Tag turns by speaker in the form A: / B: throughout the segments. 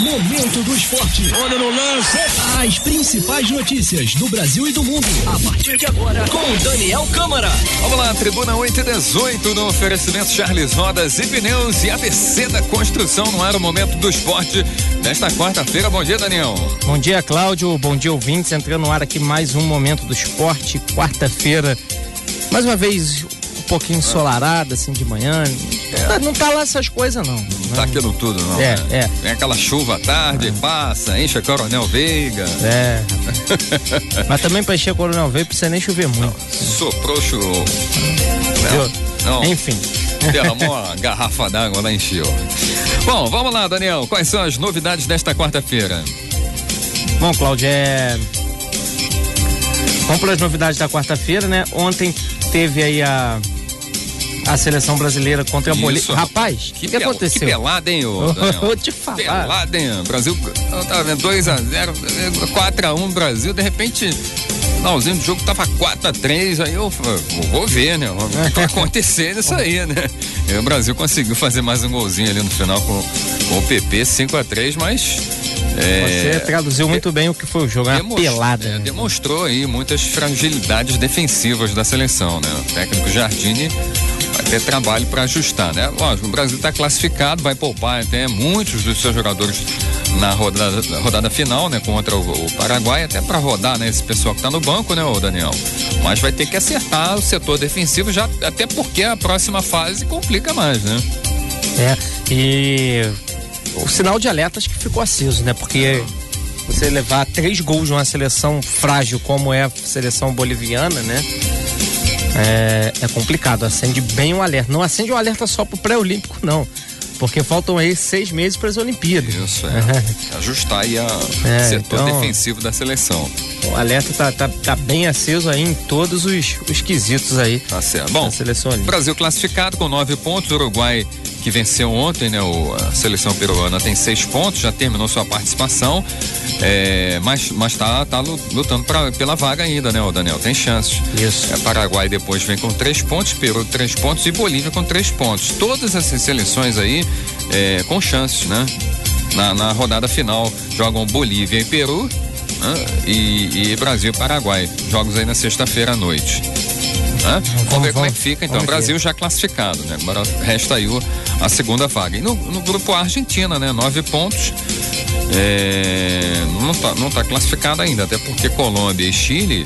A: Momento do esporte.
B: Olha no lance.
A: As principais notícias do Brasil e do mundo. A partir de agora, com Daniel Câmara.
C: Vamos lá, Tribuna 8 e 18 no oferecimento Charles Rodas e Pneus e ABC da Construção no ar o Momento do Esporte nesta quarta-feira. Bom dia, Daniel.
D: Bom dia, Cláudio. Bom dia, ouvintes. Entrando no ar aqui mais um Momento do Esporte, quarta-feira. Mais uma vez, pouquinho ensolarada, assim, de manhã. É. Não tá lá essas coisas, não. Não
C: tá aquilo tudo, não.
D: É, né? é.
C: Tem aquela chuva à tarde, é. passa, enche a Coronel Veiga.
D: É. Mas também pra encher a Coronel Veiga precisa nem chover muito.
C: Não, soprou, choveu.
D: Não. não. Enfim.
C: Derramou uma garrafa d'água lá encheu. Bom, vamos lá, Daniel. Quais são as novidades desta quarta-feira?
D: Bom, Cláudio, é. Vamos para as novidades da quarta-feira, né? Ontem teve aí a a seleção brasileira contra a Bolívia. Rapaz, o que, que, aconteceu? Que
C: pelada, hein, ô,
D: Vou te falar.
C: Pelada, hein? Brasil, eu tava vendo 2x0, 4x1 Brasil, de repente finalzinho do jogo tava 4 a 3 aí eu vou ver, né? O que vai acontecer isso aí, né? E o Brasil conseguiu fazer mais um golzinho ali no final com, com o PP 5 a 3 mas
D: é, Você traduziu muito bem o que foi o jogo, é uma pelada. É,
C: né? Demonstrou aí muitas fragilidades defensivas da seleção, né? O técnico Jardine ter trabalho para ajustar, né? Lógico, o Brasil está classificado, vai poupar até muitos dos seus jogadores na rodada, rodada final, né? Contra o, o Paraguai, até para rodar, né? Esse pessoal que está no banco, né, o Daniel? Mas vai ter que acertar o setor defensivo, já até porque a próxima fase complica mais, né?
D: É, e o sinal de alerta acho que ficou aceso, né? Porque você levar três gols de uma seleção frágil como é a seleção boliviana, né? É, é complicado. Acende bem o alerta. Não acende o alerta só pro pré-olímpico, não. Porque faltam aí seis meses para as Olimpíadas.
C: Isso, é. Ajustar aí o é, setor então, defensivo da seleção.
D: O alerta tá, tá, tá, bem aceso aí em todos os, os quesitos aí.
C: Tá certo. Bom, Brasil classificado com nove pontos, Uruguai que venceu ontem, né? O, a seleção peruana tem seis pontos, já terminou sua participação, é, mas, mas tá, tá lutando pra, pela vaga ainda, né, o Daniel? Tem chances.
D: Isso.
C: É, Paraguai depois vem com três pontos, Peru três pontos e Bolívia com três pontos. Todas essas seleções aí é, com chances, né? Na, na rodada final jogam Bolívia e Peru né? e, e Brasil e Paraguai. Jogos aí na sexta-feira à noite. Né? Vamos ver como é que fica. Então, Brasil já classificado, né? Agora resta aí o, a segunda vaga. E no, no grupo A, Argentina, né? Nove pontos. É, não está não tá classificado ainda, até porque Colômbia e Chile,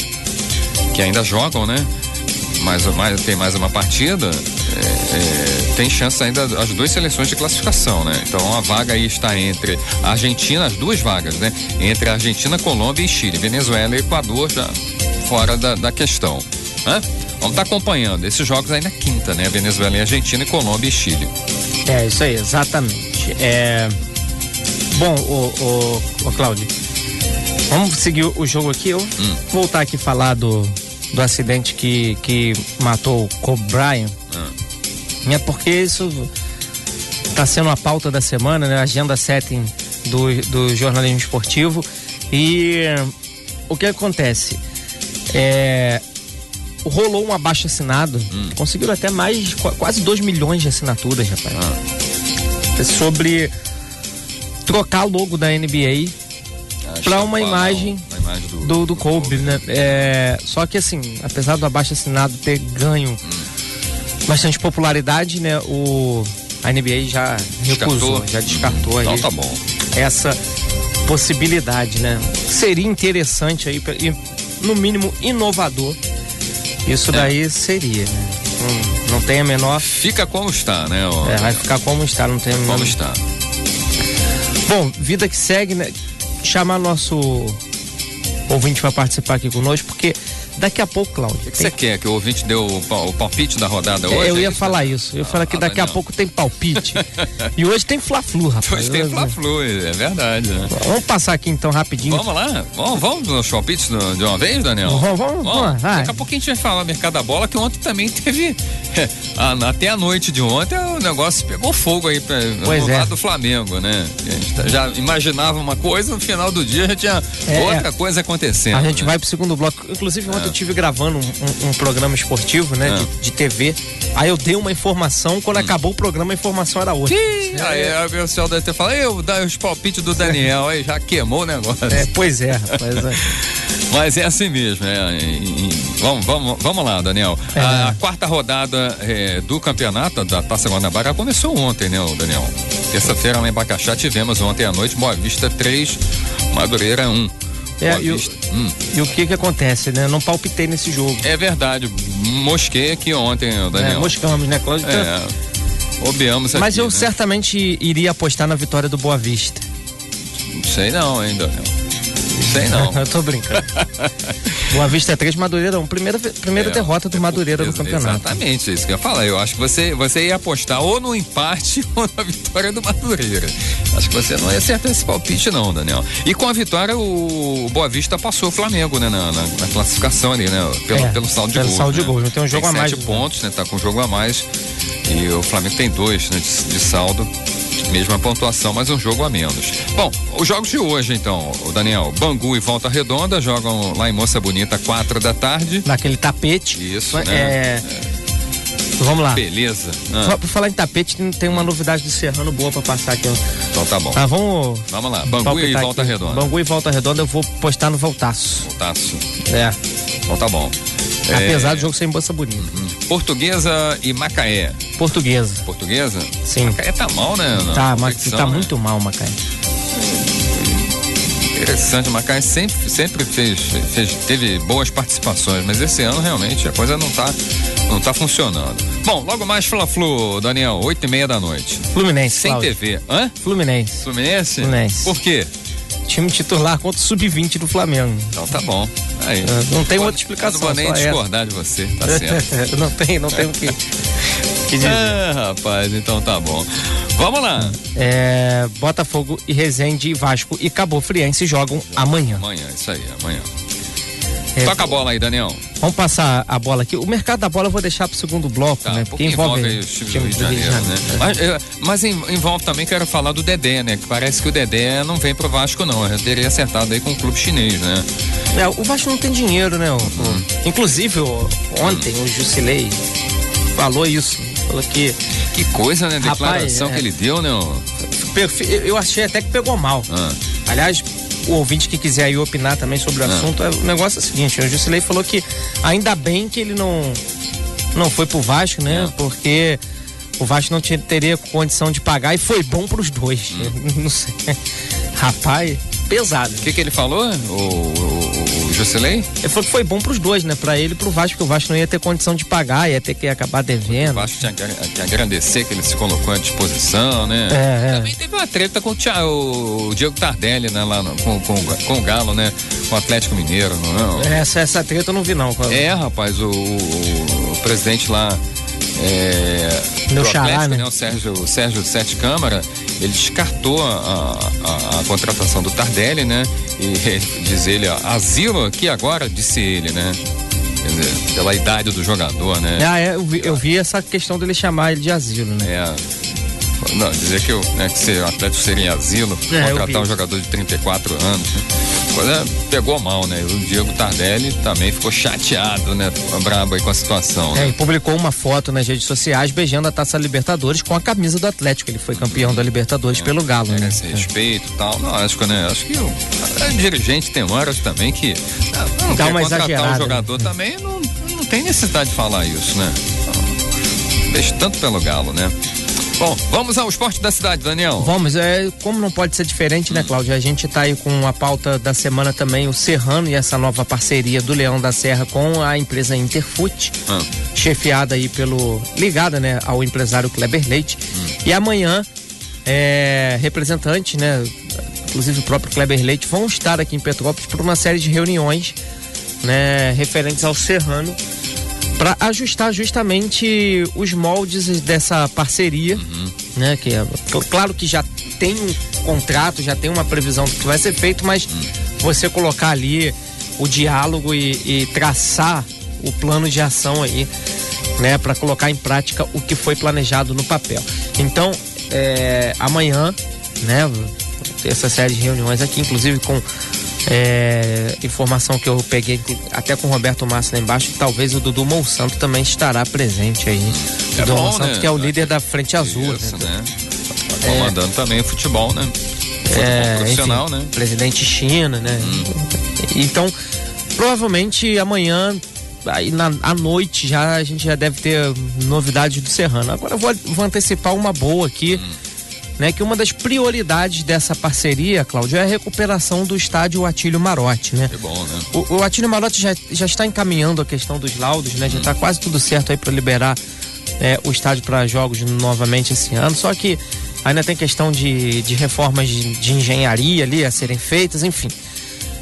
C: que ainda jogam, né? Mais, mais, tem mais uma partida, é, é, tem chance ainda as duas seleções de classificação, né? Então a vaga aí está entre a Argentina, as duas vagas, né? Entre a Argentina, Colômbia e Chile. Venezuela e Equador já fora da, da questão. Né? Vamos estar tá acompanhando esses jogos aí na quinta, né? Venezuela e Argentina, e Colômbia e Chile.
D: É, isso aí, exatamente. É... Bom, o, o, o Cláudio, vamos seguir o jogo aqui. Eu hum. voltar aqui falar do, do acidente que, que matou o Kobe Bryant. Hum. É porque isso está sendo a pauta da semana, né? Agenda setting do, do jornalismo esportivo. E o que acontece? É, rolou um abaixo assinado, hum. conseguiram até mais, quase 2 milhões de assinaturas, rapaz. Ah. Sobre trocar o logo da NBA ah, para uma imagem, imagem do, do, do Kobe, do né? É, só que assim, apesar do abaixo assinado ter ganho hum. bastante popularidade, né? O a NBA já recusou, já descartou hum.
C: aí.
D: Então
C: tá bom.
D: Essa possibilidade, né? Seria interessante aí, no mínimo inovador isso daí é. seria, né? Não, não tem a menor.
C: Fica como está, né?
D: É, vai ficar como está, não tem a menor.
C: Como está.
D: Bom, vida que segue, né? Chamar nosso ouvinte para participar aqui conosco, porque daqui a pouco, Cláudio.
C: O que você quer? Que o ouvinte deu o, palpite da rodada é, hoje?
D: Eu ia é falar isso. Eu ia falar que ah, daqui a pouco tem palpite. e hoje tem Fla-Flu, rapaz.
C: Hoje tem Fla-Flu, é verdade. Né?
D: Vamos passar aqui então rapidinho.
C: Vamos lá? Vamos, vamos nos palpites de uma vez, Daniel?
D: Vamos, vamos. vamos
C: daqui a pouco a gente vai falar mercado da bola, que ontem também teve. até a noite de ontem o negócio pegou fogo aí pra, pois no é. lado do Flamengo, né? A gente tá, já imaginava uma coisa, no final do dia já tinha é, outra coisa acontecendo.
D: A gente né? vai pro segundo bloco. Inclusive, ontem eu tive gravando um, um, um programa esportivo, né,
C: Ah.
D: de, de TV. Aí eu dei uma informação, quando acabou o programa a informação era outra.
C: Aí aí o pessoal deve ter falado, eu dar os palpites do Daniel, aí já queimou o negócio.
D: É, pois é, rapaz. é.
C: Mas é assim mesmo, é. E- e- vamos, vamos, vamos lá, Daniel.
D: É.
C: A, quarta rodada é, do campeonato da Taça Guanabara começou ontem, né, Daniel? Terça-feira lá em Bacaxá tivemos ontem à noite Boa Vista 3, Madureira 1.
D: É, e o-.
C: Hum,
D: E o que que acontece, né? Eu não palpitei nesse jogo.
C: é verdade, mosquei aqui ontem, ô,
D: É,
C: Daniel.
D: moscamos, né, Cláudio? Então,
C: É, obeamos aqui.
D: Mas eu
C: né?
D: certamente iria apostar na vitória do Boa Vista.
C: Não sei não, hein, Daniel. Sei não.
D: eu tô brincando. Boa Vista é 3, Madureira 1. Primeira, primeira
C: É,
D: derrota do
C: é
D: Madureira no campeonato.
C: Exatamente, é isso que eu ia falar. Eu acho que você, você ia apostar ou no empate ou na vitória do Madureira. Acho que você não ia acertar esse palpite, não, Daniel. E com a vitória, o Boa Vista passou o Flamengo, né, na, na- na classificação ali, né? Pelo,
D: É,
C: pelo saldo de
D: pelo
C: gols.
D: saldo de
C: né?
D: gols, não tem um jogo a mais,
C: Sete
D: né?
C: pontos, né? Tá com um jogo a mais. E o Flamengo tem dois, né, de, de saldo. Mesma pontuação, mas um jogo a menos. Bom, os jogos de hoje, então, o Daniel. Bangu e Volta Redonda jogam lá em Moça Bonita, quatro da tarde.
D: Naquele tapete.
C: Isso,
D: É,
C: né?
D: Vamos lá.
C: Beleza. Ah,
D: Por falar em tapete, tem- uma novidade do Serrano boa pra passar aqui.
C: então tá bom.
D: Tá, vamos.
C: Vamos lá. Bangu e Volta
D: aqui.
C: Redonda.
D: Bangu e Volta Redonda eu vou postar no Voltaço.
C: Voltaço.
D: É.
C: Então tá bom.
D: Apesar
C: É,
D: do jogo ser em Bolsa Bonita.
C: Portuguesa e Macaé.
D: Portuguesa.
C: Portuguesa?
D: Sim.
C: Macaé tá mal, né? na
D: Tá, mas tá
C: né?
D: muito mal, Macaé.
C: Interessante, o Macaé sempre, sempre fez, fez, teve boas participações, mas esse ano realmente a coisa não tá, não tá funcionando. Bom, logo mais Fla-Flu, Daniel, oito e meia da noite.
D: Fluminense,
C: Sem
D: Cláudio.
C: TV. Hã?
D: Fluminense.
C: Fluminense?
D: Fluminense.
C: Por quê?
D: Time titular contra o Sub-20 do Flamengo.
C: Então tá bom. Aí.
D: É, não tem outra explicação,
C: não vou nem
D: só essa.
C: discordar de você, tá certo.
D: não tem, não tem o que, que dizer.
C: Ah, rapaz, então tá bom. Vamos lá.
D: É, Botafogo e Resende, Vasco e Cabo Friense jogam amanhã.
C: Amanhã, isso aí, amanhã.
D: É,
C: Toca a bola aí, Daniel.
D: Vamos passar a bola aqui. O mercado da bola eu vou deixar pro segundo bloco,
C: Tá,
D: né?
C: porque envolve, aí os times do Rio de Janeiro, né? Mas, eh, mas em- envolve também, quero falar do Dedé, né? Que parece que o Dedé não vem pro Vasco, não. Eu teria acertado aí com o clube chinês, né?
D: É, o Vasco não tem dinheiro, né? o- o-
C: Uhum.
D: Inclusive, o- ontem o Jusilei falou isso. Falou que.
C: Que coisa, né?
D: Rapaz,
C: Declaração
D: é.
C: que ele deu, né?
D: Eu achei até que pegou mal.
C: Ah,
D: Aliás, o ouvinte que quiser aí opinar também sobre o
C: Ah.
D: assunto, é- o negócio é o seguinte, o Jusilei falou que ainda bem que ele não, não foi pro Vasco, né?
C: Ah.
D: Porque o Vasco não tinha- teria condição de pagar e foi bom pros dois.
C: Hum.
D: Não sei. Rapaz, pesado.
C: O que, que ele falou, o, o, o
D: falou que foi bom pros dois, né? Pra ele e pro Vasco, porque o Vasco não ia ter condição de pagar, ia ter que acabar
C: O
D: devendo.
C: Vasco tinha que agradecer que ele se colocou à disposição, né?
D: É, é.
C: Também teve uma treta com o, Thi- o Diego Tardelli, né? Lá no- com, com, com o Galo, né? Com o Atlético Mineiro, não é?
D: Essa, essa treta eu não vi, não.
C: É, rapaz, o, o- o presidente lá é,
D: Meu xará,
C: Atlético,
D: né?
C: né? O Sérgio, o Sérgio Sete Câmara, ele descartou a, a- a contratação do Tardelli, né? E diz ele, ó, asilo aqui agora, disse ele, né? Quer dizer, pela idade do jogador, né?
D: Ah, é, eu, vi, eu vi essa questão dele chamar ele de asilo, né?
C: É. Não, dizer que o, né, que se o Atlético seria em asilo,
D: É, eu
C: contratar um jogador de 34 anos. Né? Coisa pegou mal, né? O Diego Tardelli também ficou chateado, né? Brabo aí com a situação.
D: É,
C: né?
D: e publicou uma foto nas redes sociais beijando a Taça Libertadores com a camisa do Atlético. Ele foi campeão da Libertadores pelo Galo, né?
C: Merece respeito e tal. Não, acho que, né? Acho que o, o dirigente tem horas também que. ah, Não,
D: Dá uma exagerada,
C: o jogador também, não, não tem necessidade de falar isso, né? Então, Deixa tanto pelo Galo, né? Bom, vamos ao esporte da cidade, Daniel.
D: Vamos, é, como não pode ser diferente, né, Cláudio? A gente tá aí com a pauta da semana também, o Serrano e essa nova parceria do Leão da Serra com a empresa Interfoot,
C: Ah.
D: chefiada aí pelo. ligada, né, ao empresário Kleber Leite. E amanhã, é, representantes, né, inclusive o próprio Kleber Leite, vão estar aqui em Petrópolis por uma série de reuniões, né, referentes ao Serrano para ajustar justamente os moldes dessa parceria, né? Que é, cl- claro que já tem um contrato, já tem uma previsão do que vai ser feito, mas você colocar ali o diálogo e, e traçar o plano de ação aí, né? Para colocar em prática o que foi planejado no papel. Então, é, amanhã, né? Essa série de reuniões aqui, inclusive com É, informação que eu peguei até com o Roberto Massa lá embaixo, que talvez o Dudu Monsanto também estará presente aí.
C: É
D: Dudu
C: bom,
D: Monsanto,
C: né?
D: que é o líder da Frente Azul.
C: Isso,
D: né?
C: né? Tá comandando também o futebol, né? Futebol
D: É,
C: profissional,
D: enfim,
C: né?
D: Presidente China, né? Então, provavelmente amanhã, aí na, à noite já a gente já deve ter novidades do Serrano. Agora eu vou, vou antecipar uma boa aqui, né? Que uma das prioridades dessa parceria, Cláudio, é a recuperação do estádio Atílio Marotti, né?
C: Que bom, né?
D: O, o Atílio Marotti já, já está encaminhando a questão dos laudos, né? Já está quase tudo certo aí para liberar é, o estádio para jogos novamente esse ano. Só que ainda tem questão de, de reformas de, de engenharia ali a serem feitas, enfim.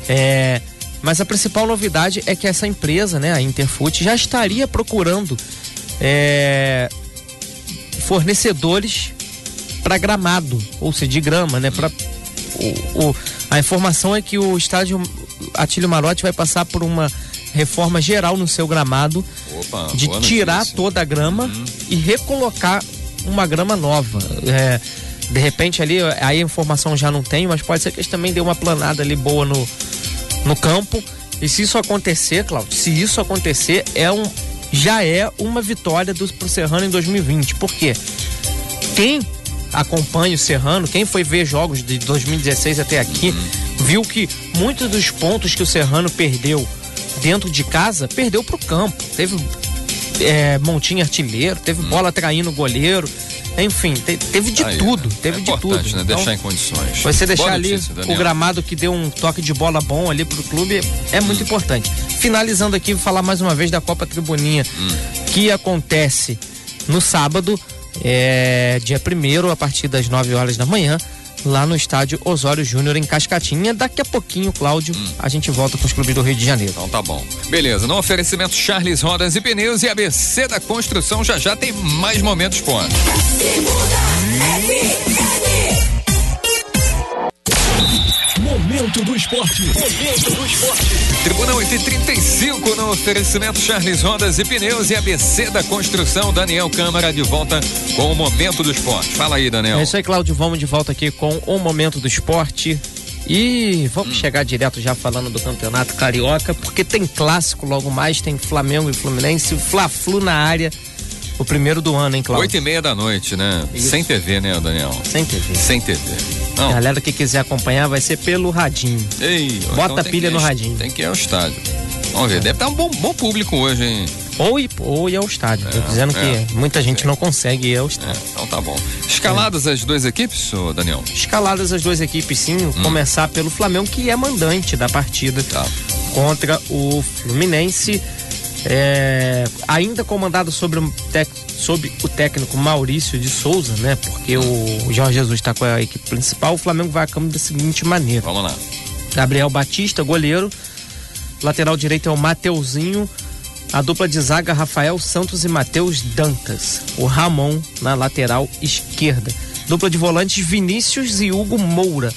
D: É, mas a principal novidade é que essa empresa, né, a Interfoot, já estaria procurando é, fornecedores para gramado, ou seja, de grama, né? Pra, o, o- a informação é que o estádio Atílio Marotti vai passar por uma reforma geral no seu gramado,
C: Opa,
D: de tirar
C: notícia.
D: toda a grama e recolocar uma grama nova. É, de repente ali, aí a informação já não tem, mas pode ser que eles também dê uma planada ali boa no, no campo. E se isso acontecer, Cláudio, se isso acontecer, é um, já é uma vitória do, pro Serrano em 2020. Por quê? Quem acompanha o Serrano, quem foi ver jogos de 2016 até aqui, viu que muitos dos pontos que o Serrano perdeu dentro de casa, perdeu pro campo. Teve é, montinho artilheiro, teve bola traindo o goleiro, enfim, te- teve de
C: Aí,
D: tudo,
C: né?
D: teve
C: é
D: de tudo.
C: né?
D: Então,
C: Deixar em condições.
D: você deixar
C: Boa
D: ali
C: notícia,
D: o gramado que deu um toque de bola bom ali pro clube é muito importante. Finalizando aqui, vou falar mais uma vez da Copa Tribuninha, que acontece no sábado, é, dia 1 a partir das 9 horas da manhã, lá no estádio Osório Júnior, em Cascatinha. Daqui a pouquinho, Cláudio, a gente volta com os clubes do Rio de Janeiro.
C: Então tá bom. Beleza, no oferecimento Charles Rodas e Pneus e ABC da Construção já já tem mais momentos pontos.
A: Momento do esporte. Momento do esporte.
C: Tribuna 835 no oferecimento Charles Rodas e Pneus e ABC da Construção. Daniel Câmara de volta com o momento do esporte. Fala aí, Daniel.
D: É isso aí, Cláudio. Vamos de volta aqui com o momento do esporte. E vamos chegar direto já falando do campeonato carioca, porque tem clássico logo mais, tem Flamengo e Fluminense, o Fla-Flu na área, o primeiro do ano, hein, Cláudio?
C: Oito e meia da noite, né?
D: Isso.
C: Sem TV, né, Daniel?
D: Sem TV.
C: Sem TV. Não.
D: Galera que quiser acompanhar vai ser pelo radinho.
C: Ei,
D: Bota
C: então
D: pilha
C: que ir
D: no
C: ao-
D: radinho.
C: Tem que ir ao estádio. Vamos ver, deve estar um bom, bom público hoje, hein?
D: Ou ir, ou ir ao estádio. Tô dizendo
C: é.
D: que muita gente não consegue ir ao
C: É,
D: estádio.
C: então tá bom. Escaladas as duas equipes, ô Daniel?
D: Escaladas as duas equipes, sim. Começar pelo Flamengo, que é mandante da partida
C: Tá.
D: contra o Fluminense. É, ainda comandado sobre, o tec- sob o técnico Maurício de Souza, né? Porque o Jorge Jesus está com a equipe principal. O Flamengo vai a campo da seguinte maneira:
C: Vamos lá.
D: Gabriel Batista, goleiro. Lateral direito é o Mateuzinho. A dupla de zaga, Rafael Santos e Matheus Dantas. O Ramon na lateral esquerda. Dupla de volantes, Vinícius e Hugo Moura.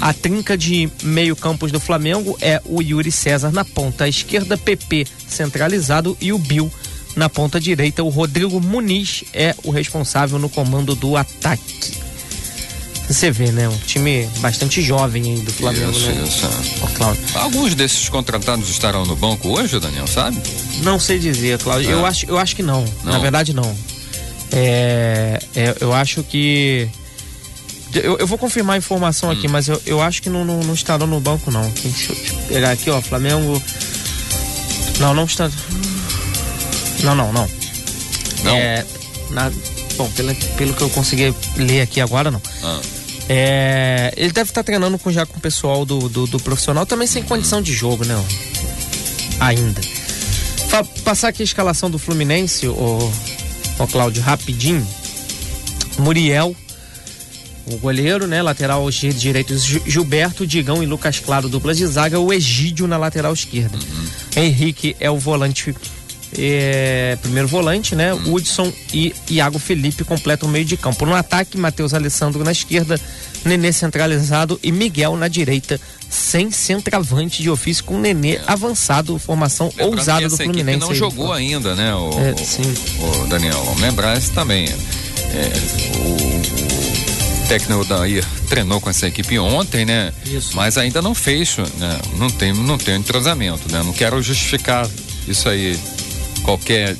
D: A trinca de meio campos do Flamengo é o Yuri César na ponta esquerda, PP centralizado e o Bill na ponta direita. O Rodrigo Muniz é o responsável no comando do ataque. Você vê, né? Um time bastante jovem aí do Flamengo,
C: isso,
D: né?
C: isso.
D: Cláudio.
C: Alguns desses contratados estarão no banco hoje, Daniel, sabe?
D: Não sei dizer, Cláudio. Eu,
C: Ah.
D: acho, eu acho que não.
C: Não?
D: Na verdade, não. É, é, eu acho que. Eu, eu vou confirmar a informação
C: Hum.
D: aqui, mas eu, eu acho que não, não, não estarão no banco, não. Eu, deixa eu pegar aqui, ó. Flamengo. Não, não está. Não, não, não.
C: Não?
D: É, na- bom, pelo, pelo que eu consegui ler aqui agora, não.
C: Ah,
D: É, ele deve estar treinando com, já com o pessoal do, do, do profissional, também sem condição de jogo, né? Ainda. Fa- passar aqui a escalação do Fluminense, o, o Cláudio, rapidinho. Muriel, o goleiro, né? Lateral direito, Gil- Gilberto, Digão e Lucas Claro, dupla de zaga. O Egídio na lateral esquerda. Henrique é o volante, é, primeiro volante, né? Hudson e Iago Felipe completam o meio de campo. No ataque, Matheus Alessandro na esquerda, Nenê centralizado e Miguel na direita, sem centroavante de ofício, com Nenê avançado, formação
C: lembrando
D: ousada do Fluminense.
C: não jogou ainda, né, o,
D: É,
C: o- Daniel? Vamos lembrar isso também. É, o, o- técnico Dair treinou com essa equipe ontem, né?
D: Isso.
C: Mas ainda não fez, né? Não tem, não tem entrosamento, né? Não quero justificar isso aí, qualquer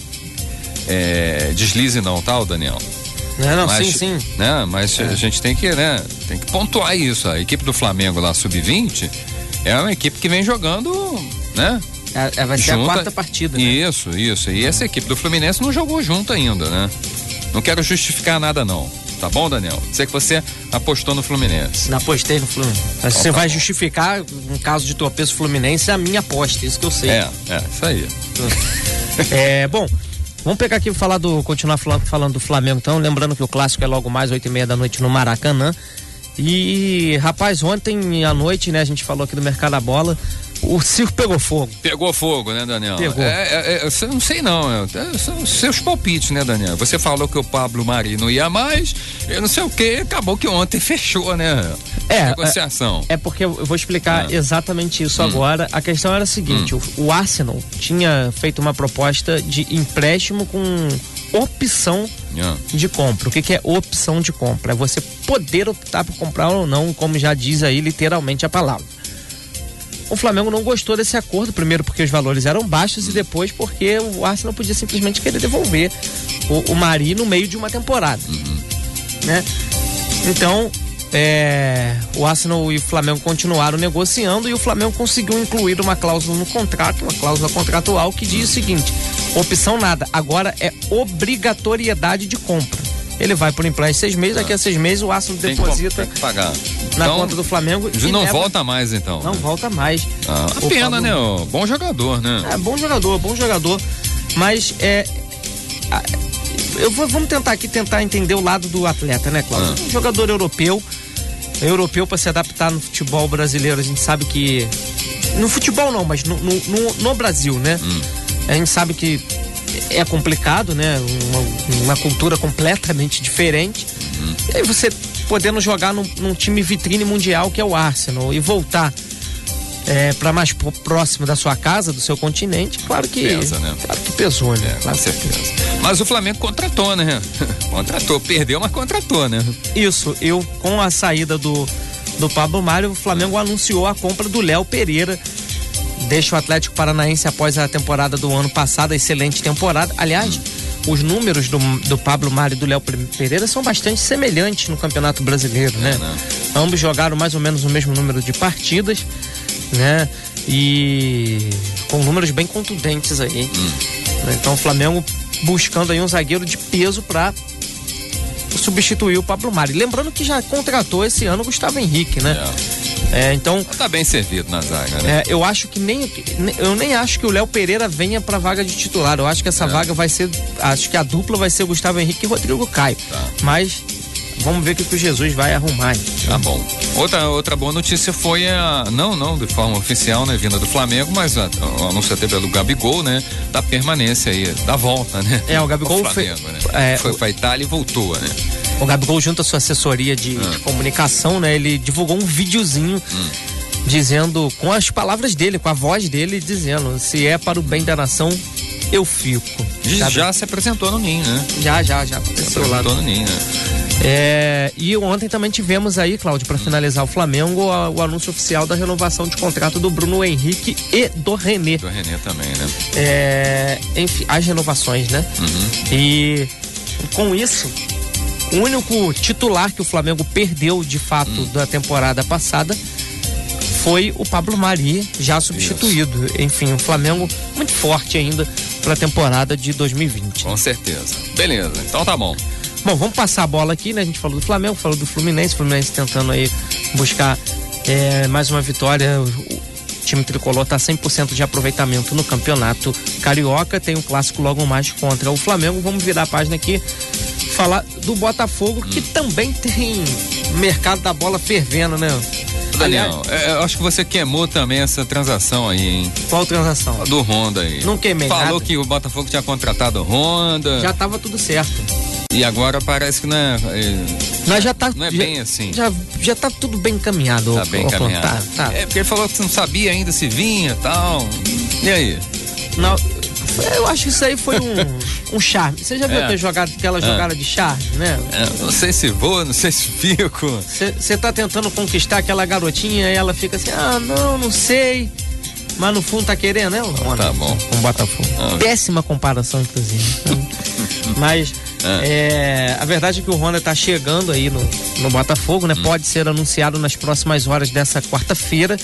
C: é, deslize não, tá, Daniel?
D: Não, não,
C: Mas,
D: sim, sim.
C: Né? Mas
D: É.
C: a gente tem que, né? Tem que pontuar isso. A equipe do Flamengo lá, sub-20, é uma equipe que vem jogando, né?
D: É, é, vai ser
C: Junta-
D: a quarta partida. Né?
C: Isso, isso. E essa equipe do Fluminense não jogou junto ainda, né? Não quero justificar nada, não. Tá bom, Daniel? Sei que você apostou no Fluminense.
D: Não apostei no Fluminense. Mas Você
C: tá
D: vai
C: bom.
D: justificar, no caso de tropeço Fluminense, a minha aposta, isso que eu sei.
C: É, é, isso aí.
D: É, bom, vamos pegar aqui e falar do. continuar fala- falando do Flamengo, então. Lembrando que o clássico é logo mais, 8 e meia da noite no Maracanã. E, rapaz, ontem à noite, né, a gente falou aqui do Mercado da Bola, o circo pegou fogo.
C: Pegou fogo, né, Daniel?
D: Pegou.
C: É, é, é, eu não sei não, é, é, são seus palpites, né, Daniel? Você falou que o Pablo Mari não ia mais, eu não sei o que, acabou que ontem fechou, né?
D: É,
C: Negociação.
D: É porque eu vou explicar
C: Ah.
D: exatamente isso
C: Hum.
D: agora. A questão era a seguinte: o, o Arsenal tinha feito uma proposta de empréstimo com opção
C: Ah,
D: de compra. O que, que é opção de compra? É você poder optar por comprar ou não, como já diz aí literalmente a palavra. O Flamengo não gostou desse acordo, primeiro porque os valores eram baixos e depois porque o Arsenal podia simplesmente querer devolver o, o Mari no meio de uma temporada. Né? Então, é, o Arsenal e o Flamengo continuaram negociando e o Flamengo conseguiu incluir uma cláusula no contrato, uma cláusula contratual que diz o seguinte: opção nada, agora é obrigatoriedade de compra. Ele vai por empréstimo seis meses, daqui a seis meses o Arsenal
C: tem, que,
D: deposita
C: tem que pagar.
D: na
C: Então,
D: conta do Flamengo e
C: não
D: leva-
C: volta mais, então.
D: não
C: né?
D: volta mais.
C: Ah, a pena, né? ó, Bom jogador, né?
D: É, bom jogador, bom jogador. Mas é. Eu vou, vamos tentar aqui tentar entender o lado do atleta, né, Cláudio?
C: Ah.
D: Um jogador europeu. Europeu para se adaptar no futebol brasileiro, a gente sabe que. No futebol não, mas no, no, no- no Brasil, né?
C: Hum.
D: A gente sabe que é complicado, né? Uma, uma cultura completamente diferente.
C: Uhum.
D: E aí você podendo jogar num, num time vitrine mundial que é o Arsenal e voltar é, para mais próximo da sua casa, do seu continente, claro que
C: Pesa, né?
D: claro que pesou, né?
C: É, com
D: Claro que-
C: certeza. Mas o Flamengo contratou, né? contratou, perdeu, mas contratou, né?
D: Isso, eu com a saída do do Pablo Mário, o Flamengo anunciou a compra do Léo Pereira. Deixa o Atlético Paranaense após a temporada do ano passado, excelente temporada. Aliás, os números do, do Pablo Mário e do Léo Pereira são bastante semelhantes no Campeonato Brasileiro, né?
C: né?
D: Ambos jogaram mais ou menos o mesmo número de partidas, né? E com números bem contundentes aí. né? Então o Flamengo buscando aí um zagueiro de peso para substituir o Pablo Mari. Lembrando que já contratou esse ano o Gustavo Henrique, né? É, então,
C: Tá bem servido na zaga, né?
D: é, eu acho que nem. Eu nem acho que o Léo Pereira venha pra vaga de titular. Eu acho que essa
C: É.
D: vaga vai ser. Acho que a dupla vai ser o Gustavo Henrique e o Rodrigo Caio.
C: Tá.
D: Mas vamos ver o que, que o Jesus vai arrumar.
C: Tá bom. Outra, outra boa notícia foi a. Não, não de forma oficial, né? Vinda do Flamengo, mas a, o anúncio até pelo Gabigol, né? Da permanência aí, da volta, né?
D: É, o Gabigol foi-
C: Flamengo, né?
D: é,
C: foi
D: o-
C: pra Itália e voltou, né?
D: O Gabigol, junto à sua assessoria de,
C: Ah.
D: de comunicação, né? Ele divulgou um videozinho
C: Hum.
D: dizendo, com as palavras dele, com a voz dele, dizendo: se é para o bem da nação, eu fico.
C: Já, já se apresentou no Ninho, né?
D: já, já, já.
C: Se
D: apareceu lá.
C: apresentou no Ninho, né?
D: É, e ontem também tivemos aí, Cláudio, para finalizar o Flamengo, a- o anúncio oficial da renovação de contrato do Bruno Henrique e do René.
C: Do René também, né?
D: É, enfim, as renovações, né?
C: Uhum.
D: E com isso, o único titular que o Flamengo perdeu de fato
C: Hum.
D: da temporada passada foi o Pablo Mari, já substituído. Enfim, o Flamengo muito forte ainda para a temporada de 2020.
C: Com certeza. Beleza, então tá bom.
D: Bom, vamos passar a bola aqui, né? A gente falou do Flamengo, falou do Fluminense, o Fluminense tentando aí buscar é, mais uma vitória. O time tricolor tá 100% de aproveitamento no campeonato carioca. Tem um clássico logo mais contra o Flamengo. Vamos virar a página aqui, falar do Botafogo, que também tem mercado da bola fervendo, né?
C: Daniel, é, eu acho que você queimou também essa transação aí, hein?
D: Qual transação?
C: Do Honda aí.
D: Não queimei
C: Falou
D: nada.
C: que o Botafogo tinha contratado o Honda.
D: Já tava tudo certo.
C: E agora parece que não é, é,
D: Nós já tá.
C: não é
D: já,
C: bem assim.
D: Já, já tá tudo bem encaminhado.
C: Tá
D: ô-
C: bem encaminhado.
D: Tá, tá.
C: É porque ele falou que você não sabia ainda se vinha e tal. E aí?
D: Não, Eu acho que isso aí foi um, um charme. Você já viu é. jogado, aquela é. jogada de charme, né?
C: É, não sei se vou, não sei se fico.
D: Você tá tentando conquistar aquela garotinha e ela fica assim, ah, não, não sei. Mas no fundo tá querendo, né?
C: Tá bom.
D: Com um Botafogo. Ah, Péssima comparação, inclusive. Mas é. é. a verdade é que o Honda está chegando aí no, no Botafogo, né? Hum. Pode ser anunciado nas próximas horas dessa quarta-feira.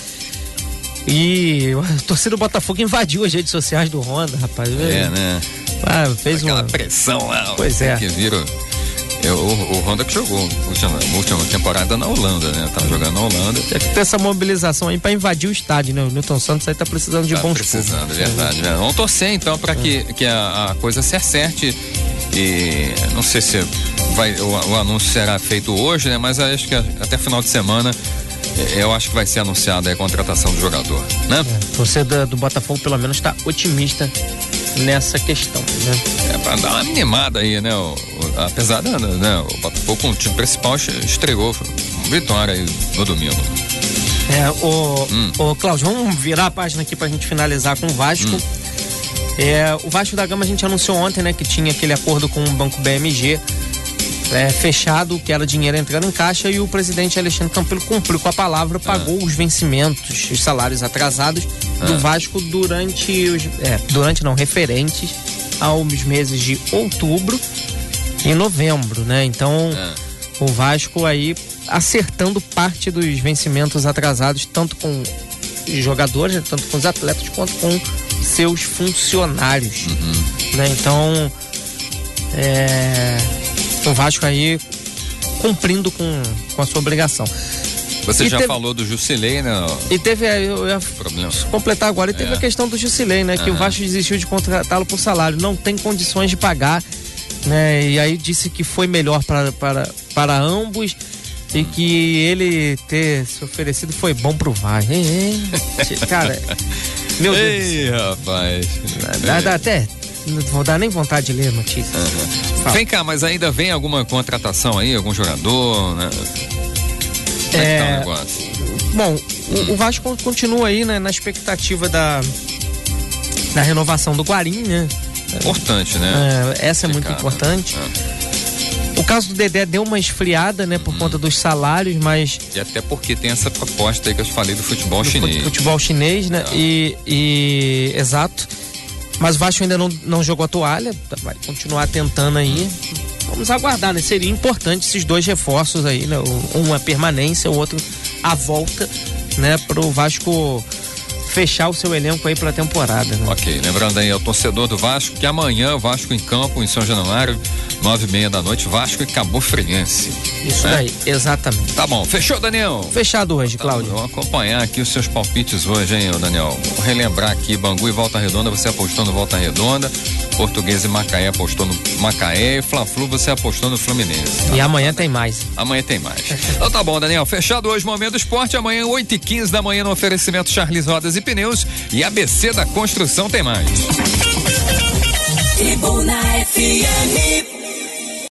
D: E a torcida do Botafogo invadiu as redes sociais do Honda, rapaz.
C: É, né?
D: Ah, fez
C: Aquela
D: uma
C: pressão lá.
D: Pois é.
C: Que viram. Eu, o, o, Honda que jogou a última, última, temporada na Holanda, né? Tava jogando na Holanda.
D: Tem que ter essa mobilização aí pra invadir o estádio, né? O Newton Santos aí tá precisando de tá bons
C: precisando, é verdade. Né? Vamos torcer então para que, que a, a, coisa se acerte e não sei se vai, o, o anúncio será feito hoje, né? Mas acho que até final de semana é, eu acho que vai ser anunciada a contratação do jogador, né?
D: É, você do, do Botafogo pelo menos está otimista nessa questão, né?
C: É para dar uma animada aí, né? O, o, apesar da, né, o Botafogo com o time principal estregou vitória aí no domingo.
D: É, o, hum. o Cláudio, vamos virar a página aqui pra gente finalizar com o Vasco. Hum. É, o Vasco da Gama a gente anunciou ontem, né, que tinha aquele acordo com o Banco BMG é, fechado, que era dinheiro entrando em caixa, e o presidente Alexandre Campelo cumpriu com a palavra, pagou ah. os vencimentos, os salários atrasados ah. do Vasco durante os. É, durante não, referentes aos meses de outubro e novembro, né? Então ah. o Vasco aí acertando parte dos vencimentos atrasados, tanto com os jogadores, né? tanto com os atletas, quanto com seus funcionários. Uhum. Né? Então. É o Vasco aí cumprindo com, com a sua obrigação.
C: Você e já teve, falou do Jusilei, né?
D: E teve, eu ia completar agora, e teve é. a questão do Jusilei, né? Que o Vasco desistiu de contratá-lo por salário, não tem condições de pagar, né? E aí disse que foi melhor para, para, para ambos e que ele ter se oferecido foi bom pro Vasco. Cara, meu Deus.
C: Ei, rapaz.
D: Dá, dá até não vou dar nem vontade de ler a notícia.
C: Uhum. Vem cá, mas ainda vem alguma contratação aí, algum jogador, né?
D: Como é, é tá Bom, hum. o, o, Vasco continua aí né, na expectativa da, da renovação do Guarim, né?
C: Importante, né?
D: É, essa é muito importante. É. O caso do Dedé deu uma esfriada, né, por hum. conta dos salários, mas.
C: E até porque tem essa proposta aí que eu falei do futebol do chinês.
D: Futebol chinês, né? É. E, e. Exato. Mas o Vasco ainda não, não jogou a toalha, vai continuar tentando aí. Vamos aguardar, né? Seria importante esses dois reforços aí, né? Um a permanência, o outro a volta, né? Para o Vasco fechar o seu elenco aí para a temporada. Né?
C: Ok, lembrando aí ao torcedor do Vasco que amanhã Vasco em campo em São Januário nove e meia da noite, Vasco e Cabo Friense.
D: Isso né? aí, exatamente.
C: Tá bom, fechou, Daniel?
D: Fechado hoje, tá, Cláudio.
C: Vamos acompanhar aqui os seus palpites hoje, hein, Daniel? Vou relembrar aqui, Bangu e Volta Redonda, você apostou no Volta Redonda, Português e Macaé apostou no Macaé e Fla-Flu você apostou no Fluminense.
D: Tá? E amanhã tem mais.
C: Amanhã tem mais. então tá bom, Daniel, fechado hoje, Momento do Esporte, amanhã oito e quinze da manhã no oferecimento Charles Rodas e Pneus e ABC da Construção tem mais. Tribuna FM